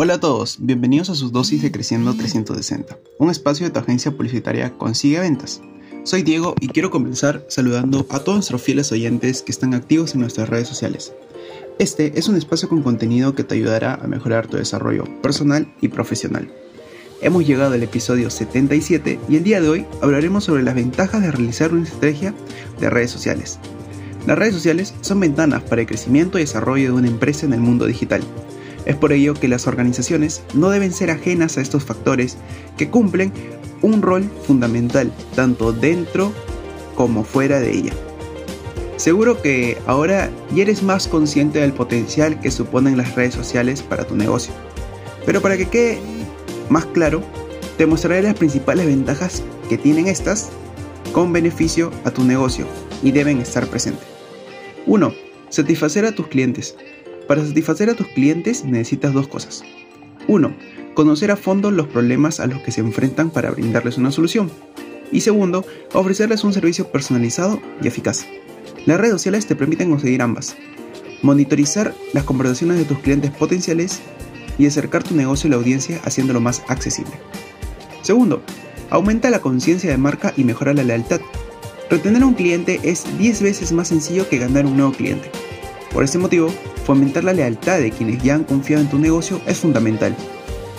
Hola a todos, bienvenidos a su dosis de Creciendo 360, un espacio de tu agencia publicitaria Consigue Ventas. Soy Diego y quiero comenzar saludando a todos nuestros fieles oyentes que están activos en nuestras redes sociales. Este es un espacio con contenido que te ayudará a mejorar tu desarrollo personal y profesional. Hemos llegado al episodio 77 y el día de hoy hablaremos sobre las ventajas de realizar una estrategia de redes sociales. Las redes sociales son ventanas para el crecimiento y desarrollo de una empresa en el mundo digital es por ello que las organizaciones no deben ser ajenas a estos factores que cumplen un rol fundamental tanto dentro como fuera de ella. Seguro que ahora ya eres más consciente del potencial que suponen las redes sociales para tu negocio. Pero para que quede más claro, te mostraré las principales ventajas que tienen estas con beneficio a tu negocio y deben estar presentes. 1. Satisfacer a tus clientes. Para satisfacer a tus clientes necesitas dos cosas. 1. Conocer a fondo los problemas a los que se enfrentan para brindarles una solución. Y segundo, ofrecerles un servicio personalizado y eficaz. Las redes sociales te permiten conseguir ambas. Monitorizar las conversaciones de tus clientes potenciales y acercar tu negocio a la audiencia haciéndolo más accesible. Segundo, aumenta la conciencia de marca y mejora la lealtad. Retener a un cliente es 10 veces más sencillo que ganar un nuevo cliente. Por este motivo, fomentar la lealtad de quienes ya han confiado en tu negocio es fundamental.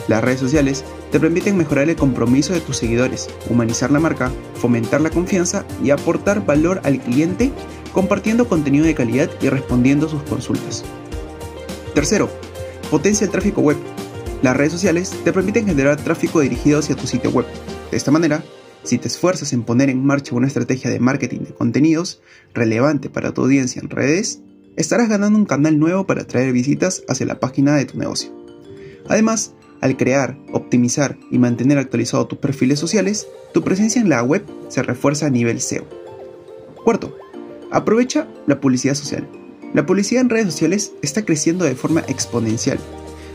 Las redes sociales te permiten mejorar el compromiso de tus seguidores, humanizar la marca, fomentar la confianza y aportar valor al cliente compartiendo contenido de calidad y respondiendo sus consultas. Tercero, potencia el tráfico web. Las redes sociales te permiten generar tráfico dirigido hacia tu sitio web. De esta manera, si te esfuerzas en poner en marcha una estrategia de marketing de contenidos relevante para tu audiencia en redes, estarás ganando un canal nuevo para atraer visitas hacia la página de tu negocio. Además, al crear, optimizar y mantener actualizado tus perfiles sociales, tu presencia en la web se refuerza a nivel SEO. Cuarto, aprovecha la publicidad social. La publicidad en redes sociales está creciendo de forma exponencial.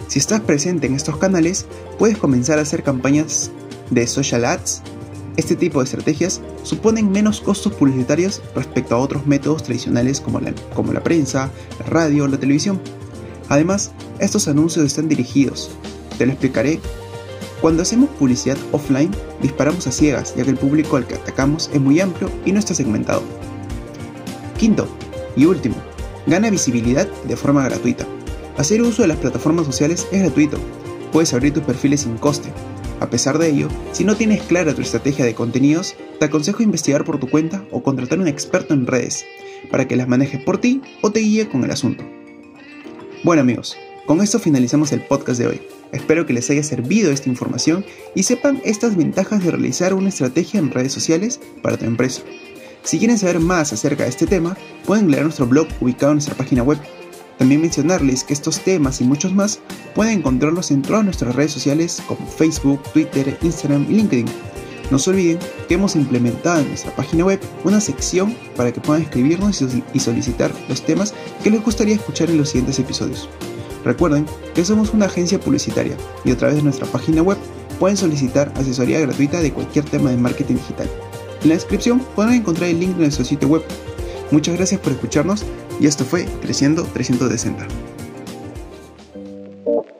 Si estás presente en estos canales, puedes comenzar a hacer campañas de social ads este tipo de estrategias suponen menos costos publicitarios respecto a otros métodos tradicionales como la, como la prensa, la radio o la televisión. Además, estos anuncios están dirigidos. Te lo explicaré. Cuando hacemos publicidad offline, disparamos a ciegas, ya que el público al que atacamos es muy amplio y no está segmentado. Quinto y último, gana visibilidad de forma gratuita. Hacer uso de las plataformas sociales es gratuito. Puedes abrir tus perfiles sin coste, a pesar de ello, si no tienes clara tu estrategia de contenidos, te aconsejo investigar por tu cuenta o contratar un experto en redes para que las maneje por ti o te guíe con el asunto. Bueno amigos, con esto finalizamos el podcast de hoy. Espero que les haya servido esta información y sepan estas ventajas de realizar una estrategia en redes sociales para tu empresa. Si quieren saber más acerca de este tema, pueden leer nuestro blog ubicado en nuestra página web también mencionarles que estos temas y muchos más pueden encontrarlos en todas nuestras redes sociales como Facebook, Twitter, Instagram y LinkedIn. No se olviden que hemos implementado en nuestra página web una sección para que puedan escribirnos y solicitar los temas que les gustaría escuchar en los siguientes episodios. Recuerden que somos una agencia publicitaria y a través de nuestra página web pueden solicitar asesoría gratuita de cualquier tema de marketing digital. En la descripción podrán encontrar el link de nuestro sitio web Muchas gracias por escucharnos y esto fue Creciendo 360. you.